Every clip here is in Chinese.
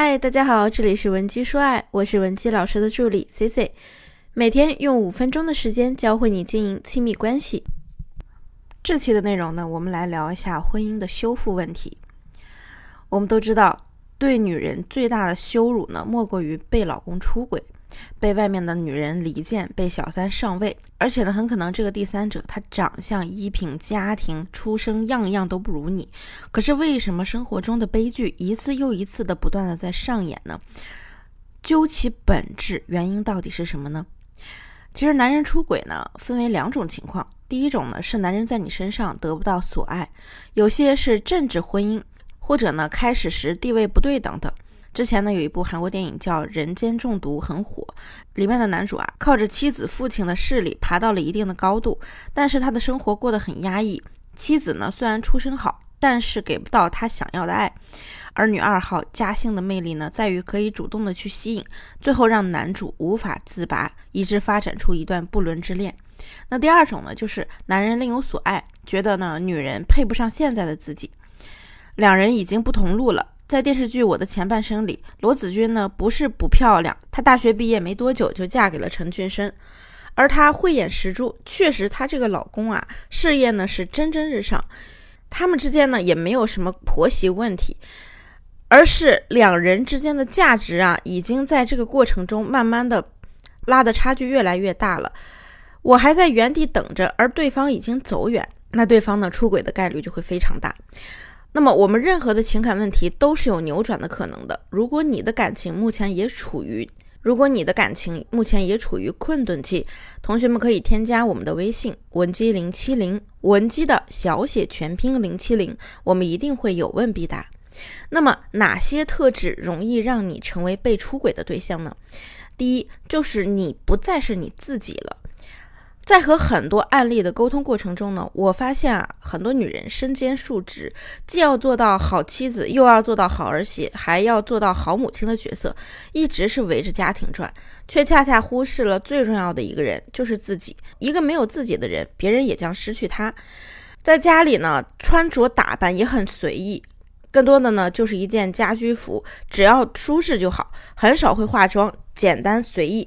嗨，大家好，这里是文姬说爱，我是文姬老师的助理 C C，每天用五分钟的时间教会你经营亲密关系。这期的内容呢，我们来聊一下婚姻的修复问题。我们都知道，对女人最大的羞辱呢，莫过于被老公出轨。被外面的女人离间，被小三上位，而且呢，很可能这个第三者他长相、衣品、家庭、出生样样都不如你。可是为什么生活中的悲剧一次又一次的不断的在上演呢？究其本质，原因到底是什么呢？其实男人出轨呢，分为两种情况。第一种呢，是男人在你身上得不到所爱，有些是政治婚姻，或者呢，开始时地位不对等等。之前呢，有一部韩国电影叫《人间中毒》，很火。里面的男主啊，靠着妻子父亲的势力爬到了一定的高度，但是他的生活过得很压抑。妻子呢，虽然出身好，但是给不到他想要的爱。而女二号嘉兴的魅力呢，在于可以主动的去吸引，最后让男主无法自拔，以致发展出一段不伦之恋。那第二种呢，就是男人另有所爱，觉得呢，女人配不上现在的自己，两人已经不同路了。在电视剧《我的前半生》里，罗子君呢不是不漂亮，她大学毕业没多久就嫁给了陈俊生，而她慧眼识珠，确实她这个老公啊事业呢是蒸蒸日上，他们之间呢也没有什么婆媳问题，而是两人之间的价值啊已经在这个过程中慢慢的拉的差距越来越大了，我还在原地等着，而对方已经走远，那对方呢出轨的概率就会非常大。那么我们任何的情感问题都是有扭转的可能的。如果你的感情目前也处于，如果你的感情目前也处于困顿期，同学们可以添加我们的微信文姬零七零，文姬的小写全拼零七零，我们一定会有问必答。那么哪些特质容易让你成为被出轨的对象呢？第一，就是你不再是你自己了。在和很多案例的沟通过程中呢，我发现啊，很多女人身兼数职，既要做到好妻子，又要做到好儿媳，还要做到好母亲的角色，一直是围着家庭转，却恰恰忽视了最重要的一个人，就是自己。一个没有自己的人，别人也将失去他。在家里呢，穿着打扮也很随意，更多的呢就是一件家居服，只要舒适就好，很少会化妆，简单随意。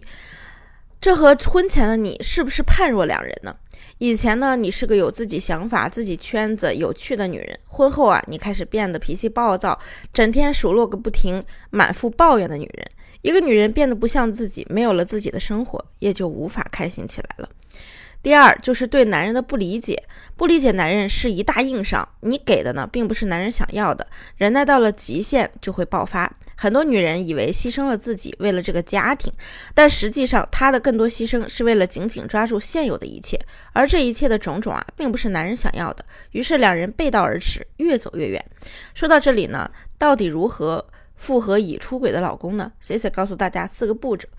这和婚前的你是不是判若两人呢？以前呢，你是个有自己想法、自己圈子、有趣的女人。婚后啊，你开始变得脾气暴躁，整天数落个不停，满腹抱怨的女人。一个女人变得不像自己，没有了自己的生活，也就无法开心起来了。第二就是对男人的不理解，不理解男人是一大硬伤。你给的呢，并不是男人想要的，忍耐到了极限就会爆发。很多女人以为牺牲了自己，为了这个家庭，但实际上她的更多牺牲是为了紧紧抓住现有的一切，而这一切的种种啊，并不是男人想要的。于是两人背道而驰，越走越远。说到这里呢，到底如何复合已出轨的老公呢？C C 告诉大家四个步骤。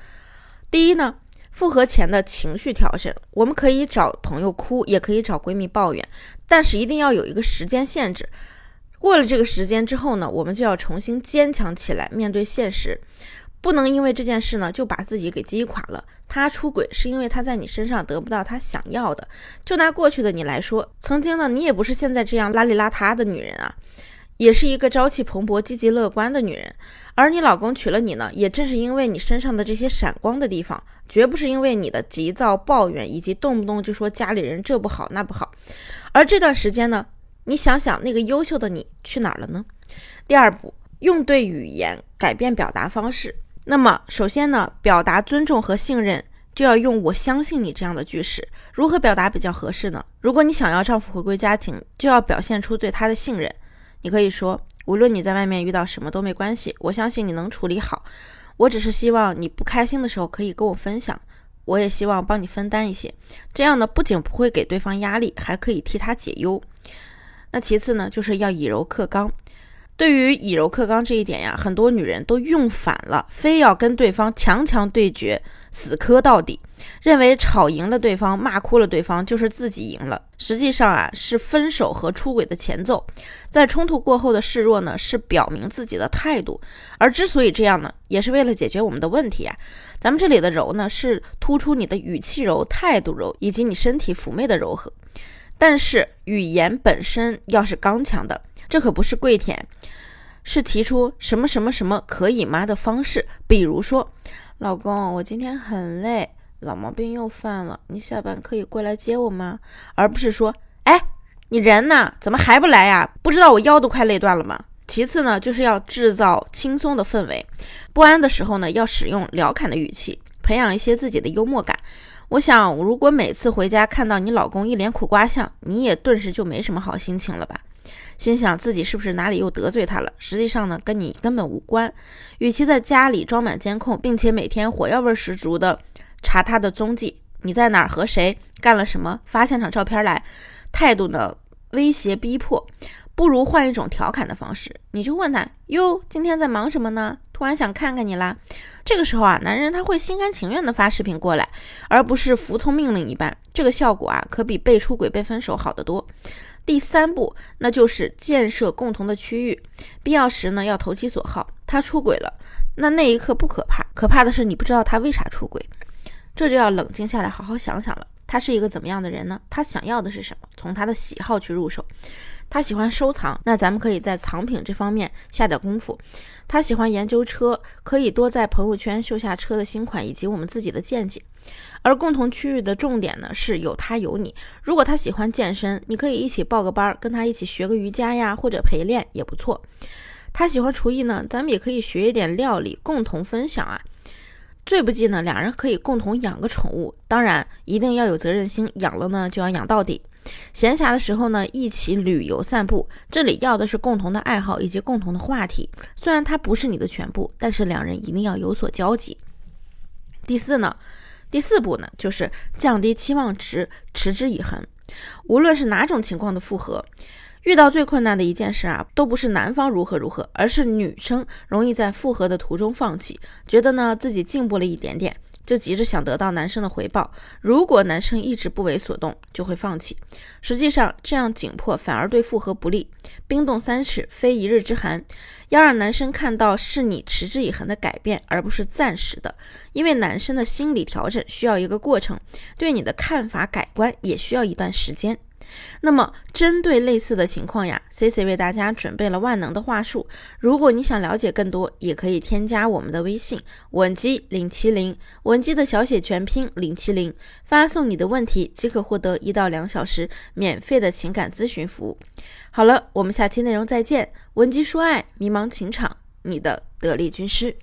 第一呢。复合前的情绪调整，我们可以找朋友哭，也可以找闺蜜抱怨，但是一定要有一个时间限制。过了这个时间之后呢，我们就要重新坚强起来，面对现实，不能因为这件事呢就把自己给击垮了。他出轨是因为他在你身上得不到他想要的。就拿过去的你来说，曾经呢你也不是现在这样邋里邋遢的女人啊。也是一个朝气蓬勃、积极乐观的女人，而你老公娶了你呢，也正是因为你身上的这些闪光的地方，绝不是因为你的急躁、抱怨以及动不动就说家里人这不好那不好。而这段时间呢，你想想那个优秀的你去哪儿了呢？第二步，用对语言，改变表达方式。那么，首先呢，表达尊重和信任，就要用“我相信你”这样的句式。如何表达比较合适呢？如果你想要丈夫回归家庭，就要表现出对他的信任。你可以说，无论你在外面遇到什么都没关系，我相信你能处理好。我只是希望你不开心的时候可以跟我分享，我也希望帮你分担一些。这样呢，不仅不会给对方压力，还可以替他解忧。那其次呢，就是要以柔克刚。对于以柔克刚这一点呀，很多女人都用反了，非要跟对方强强对决，死磕到底，认为吵赢了对方，骂哭了对方，就是自己赢了。实际上啊，是分手和出轨的前奏，在冲突过后的示弱呢，是表明自己的态度。而之所以这样呢，也是为了解决我们的问题啊。咱们这里的柔呢，是突出你的语气柔、态度柔，以及你身体妩媚的柔和。但是语言本身要是刚强的。这可不是跪舔，是提出什么什么什么可以吗的方式，比如说，老公，我今天很累，老毛病又犯了，你下班可以过来接我吗？而不是说，哎，你人呢？怎么还不来呀？不知道我腰都快累断了吗？其次呢，就是要制造轻松的氛围，不安的时候呢，要使用调侃的语气，培养一些自己的幽默感。我想，如果每次回家看到你老公一脸苦瓜相，你也顿时就没什么好心情了吧？心想自己是不是哪里又得罪他了？实际上呢，跟你根本无关。与其在家里装满监控，并且每天火药味十足的查他的踪迹，你在哪儿和谁干了什么，发现场照片来，态度呢威胁逼迫，不如换一种调侃的方式，你就问他哟，今天在忙什么呢？突然想看看你啦。这个时候啊，男人他会心甘情愿的发视频过来，而不是服从命令一般。这个效果啊，可比被出轨、被分手好得多。第三步，那就是建设共同的区域，必要时呢要投其所好。他出轨了，那那一刻不可怕，可怕的是你不知道他为啥出轨，这就要冷静下来好好想想了。他是一个怎么样的人呢？他想要的是什么？从他的喜好去入手。他喜欢收藏，那咱们可以在藏品这方面下点功夫。他喜欢研究车，可以多在朋友圈秀下车的新款以及我们自己的见解。而共同区域的重点呢，是有他有你。如果他喜欢健身，你可以一起报个班，跟他一起学个瑜伽呀，或者陪练也不错。他喜欢厨艺呢，咱们也可以学一点料理，共同分享啊。最不济呢，两人可以共同养个宠物，当然一定要有责任心，养了呢就要养到底。闲暇的时候呢，一起旅游散步。这里要的是共同的爱好以及共同的话题。虽然它不是你的全部，但是两人一定要有所交集。第四呢，第四步呢，就是降低期望值，持之以恒。无论是哪种情况的复合，遇到最困难的一件事啊，都不是男方如何如何，而是女生容易在复合的途中放弃，觉得呢自己进步了一点点。就急着想得到男生的回报，如果男生一直不为所动，就会放弃。实际上，这样紧迫反而对复合不利。冰冻三尺，非一日之寒。要让男生看到是你持之以恒的改变，而不是暂时的。因为男生的心理调整需要一个过程，对你的看法改观也需要一段时间。那么，针对类似的情况呀，C C 为大家准备了万能的话术。如果你想了解更多，也可以添加我们的微信文姬零七零，文姬的小写全拼零七零，发送你的问题即可获得一到两小时免费的情感咨询服务。好了，我们下期内容再见。文姬说爱，迷茫情场，你的得力军师。